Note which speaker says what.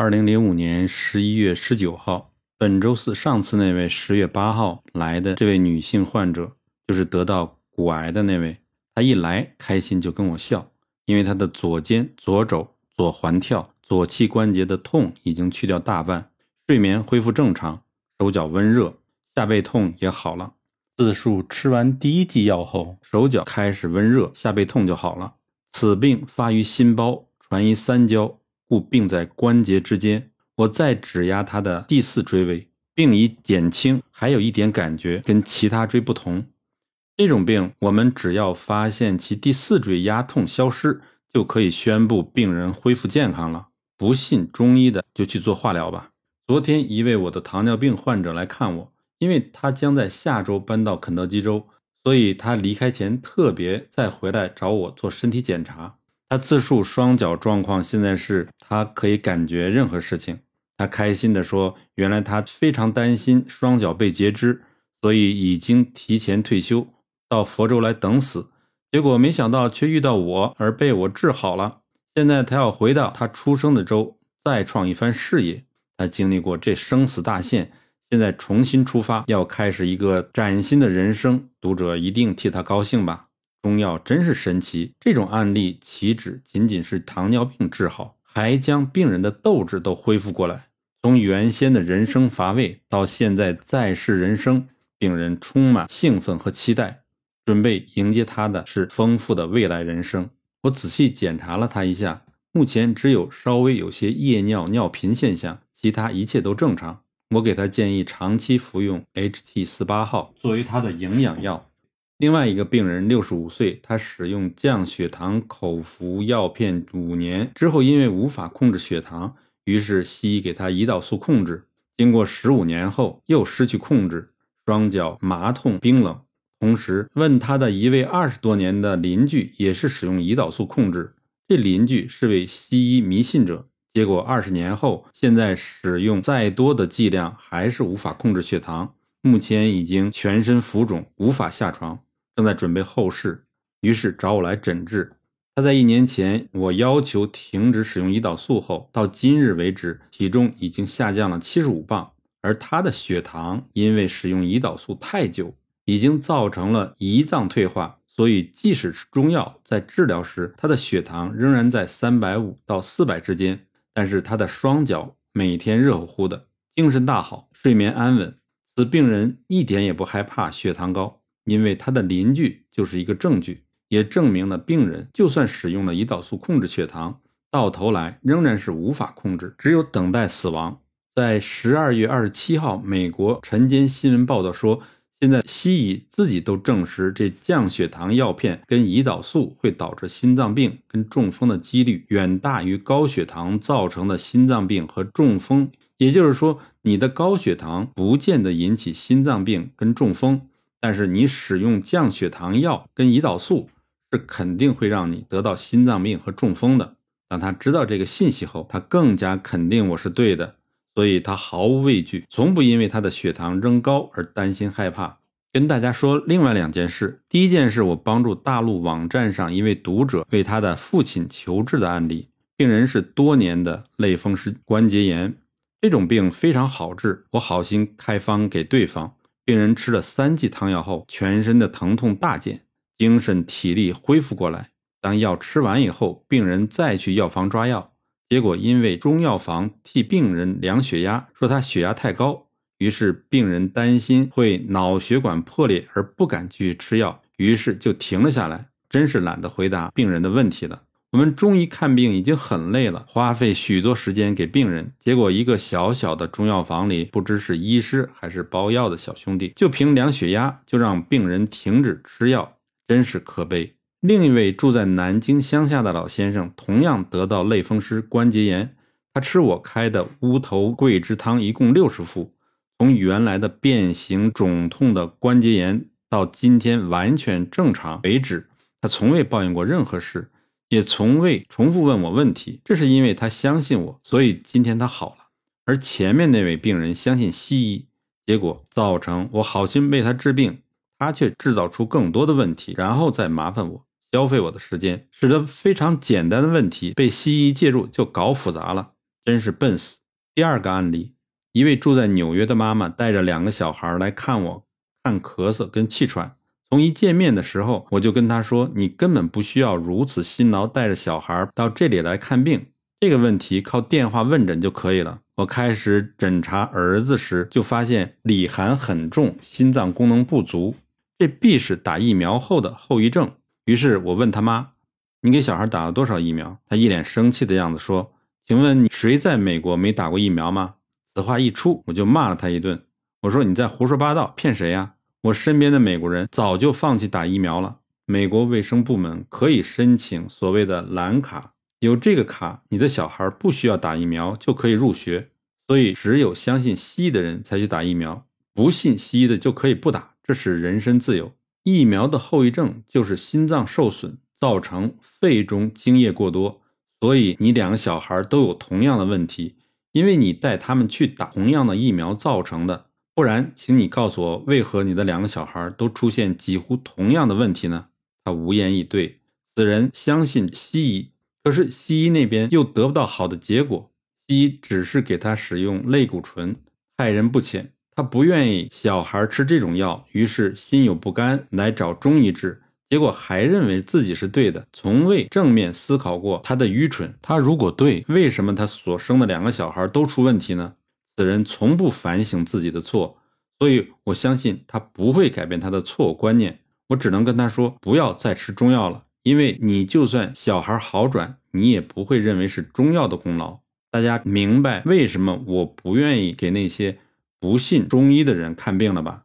Speaker 1: 二零零五年十一月十九号，本周四，上次那位十月八号来的这位女性患者，就是得到骨癌的那位。她一来，开心就跟我笑，因为她的左肩、左肘、左环跳、左膝关节的痛已经去掉大半，睡眠恢复正常，手脚温热，下背痛也好了。自述吃完第一剂药后，手脚开始温热，下背痛就好了。此病发于心包，传于三焦。故病在关节之间，我再指压他的第四椎位，病已减轻，还有一点感觉跟其他椎不同。这种病，我们只要发现其第四椎压痛消失，就可以宣布病人恢复健康了。不信中医的，就去做化疗吧。昨天一位我的糖尿病患者来看我，因为他将在下周搬到肯德基州，所以他离开前特别再回来找我做身体检查。他自述双脚状况，现在是他可以感觉任何事情。他开心地说：“原来他非常担心双脚被截肢，所以已经提前退休到佛州来等死。结果没想到却遇到我，而被我治好了。现在他要回到他出生的州，再创一番事业。他经历过这生死大限，现在重新出发，要开始一个崭新的人生。读者一定替他高兴吧。”中药真是神奇，这种案例岂止仅仅是糖尿病治好，还将病人的斗志都恢复过来。从原先的人生乏味到现在再世人生，病人充满兴奋和期待，准备迎接他的是丰富的未来人生。我仔细检查了他一下，目前只有稍微有些夜尿尿频现象，其他一切都正常。我给他建议长期服用 HT 四八号作为他的营养药。另外一个病人六十五岁，他使用降血糖口服药片五年之后，因为无法控制血糖，于是西医给他胰岛素控制。经过十五年后，又失去控制，双脚麻痛冰冷。同时问他的一位二十多年的邻居，也是使用胰岛素控制。这邻居是位西医迷信者，结果二十年后，现在使用再多的剂量还是无法控制血糖，目前已经全身浮肿，无法下床。正在准备后事，于是找我来诊治。他在一年前我要求停止使用胰岛素后，到今日为止，体重已经下降了七十五磅。而他的血糖因为使用胰岛素太久，已经造成了胰脏退化，所以即使吃中药在治疗时，他的血糖仍然在三百五到四百之间。但是他的双脚每天热乎乎的，精神大好，睡眠安稳。此病人一点也不害怕血糖高。因为他的邻居就是一个证据，也证明了病人就算使用了胰岛素控制血糖，到头来仍然是无法控制，只有等待死亡。在十二月二十七号，美国晨间新闻报道说，现在西医自己都证实，这降血糖药片跟胰岛素会导致心脏病跟中风的几率远大于高血糖造成的心脏病和中风。也就是说，你的高血糖不见得引起心脏病跟中风。但是你使用降血糖药跟胰岛素是肯定会让你得到心脏病和中风的。当他知道这个信息后，他更加肯定我是对的，所以他毫无畏惧，从不因为他的血糖仍高而担心害怕。跟大家说另外两件事，第一件事，我帮助大陆网站上一位读者为他的父亲求治的案例，病人是多年的类风湿关节炎，这种病非常好治，我好心开方给对方。病人吃了三剂汤药后，全身的疼痛大减，精神体力恢复过来。当药吃完以后，病人再去药房抓药，结果因为中药房替病人量血压，说他血压太高，于是病人担心会脑血管破裂而不敢继续吃药，于是就停了下来。真是懒得回答病人的问题了。我们中医看病已经很累了，花费许多时间给病人，结果一个小小的中药房里，不知是医师还是包药的小兄弟，就凭量血压就让病人停止吃药，真是可悲。另一位住在南京乡下的老先生，同样得到类风湿关节炎，他吃我开的乌头桂枝汤，一共六十副，从原来的变形肿痛的关节炎到今天完全正常为止，他从未抱怨过任何事。也从未重复问我问题，这是因为他相信我，所以今天他好了。而前面那位病人相信西医，结果造成我好心为他治病，他却制造出更多的问题，然后再麻烦我消费我的时间，使得非常简单的问题被西医介入就搞复杂了。真是笨死。第二个案例，一位住在纽约的妈妈带着两个小孩来看我，看咳嗽跟气喘。从一见面的时候，我就跟他说：“你根本不需要如此辛劳，带着小孩到这里来看病。这个问题靠电话问诊就可以了。”我开始诊查儿子时，就发现里寒很重，心脏功能不足，这必是打疫苗后的后遗症。于是我问他妈：“你给小孩打了多少疫苗？”他一脸生气的样子说：“请问你谁在美国没打过疫苗吗？”此话一出，我就骂了他一顿。我说：“你在胡说八道，骗谁呀？”我身边的美国人早就放弃打疫苗了。美国卫生部门可以申请所谓的蓝卡，有这个卡，你的小孩不需要打疫苗就可以入学。所以，只有相信西医的人才去打疫苗，不信西医的就可以不打，这是人身自由。疫苗的后遗症就是心脏受损，造成肺中精液过多。所以，你两个小孩都有同样的问题，因为你带他们去打同样的疫苗造成的。不然，请你告诉我，为何你的两个小孩都出现几乎同样的问题呢？他无言以对。此人相信西医，可是西医那边又得不到好的结果。西医只是给他使用类固醇，害人不浅。他不愿意小孩吃这种药，于是心有不甘，来找中医治。结果还认为自己是对的，从未正面思考过他的愚蠢。他如果对，为什么他所生的两个小孩都出问题呢？此人从不反省自己的错，所以我相信他不会改变他的错误观念。我只能跟他说，不要再吃中药了，因为你就算小孩好转，你也不会认为是中药的功劳。大家明白为什么我不愿意给那些不信中医的人看病了吧？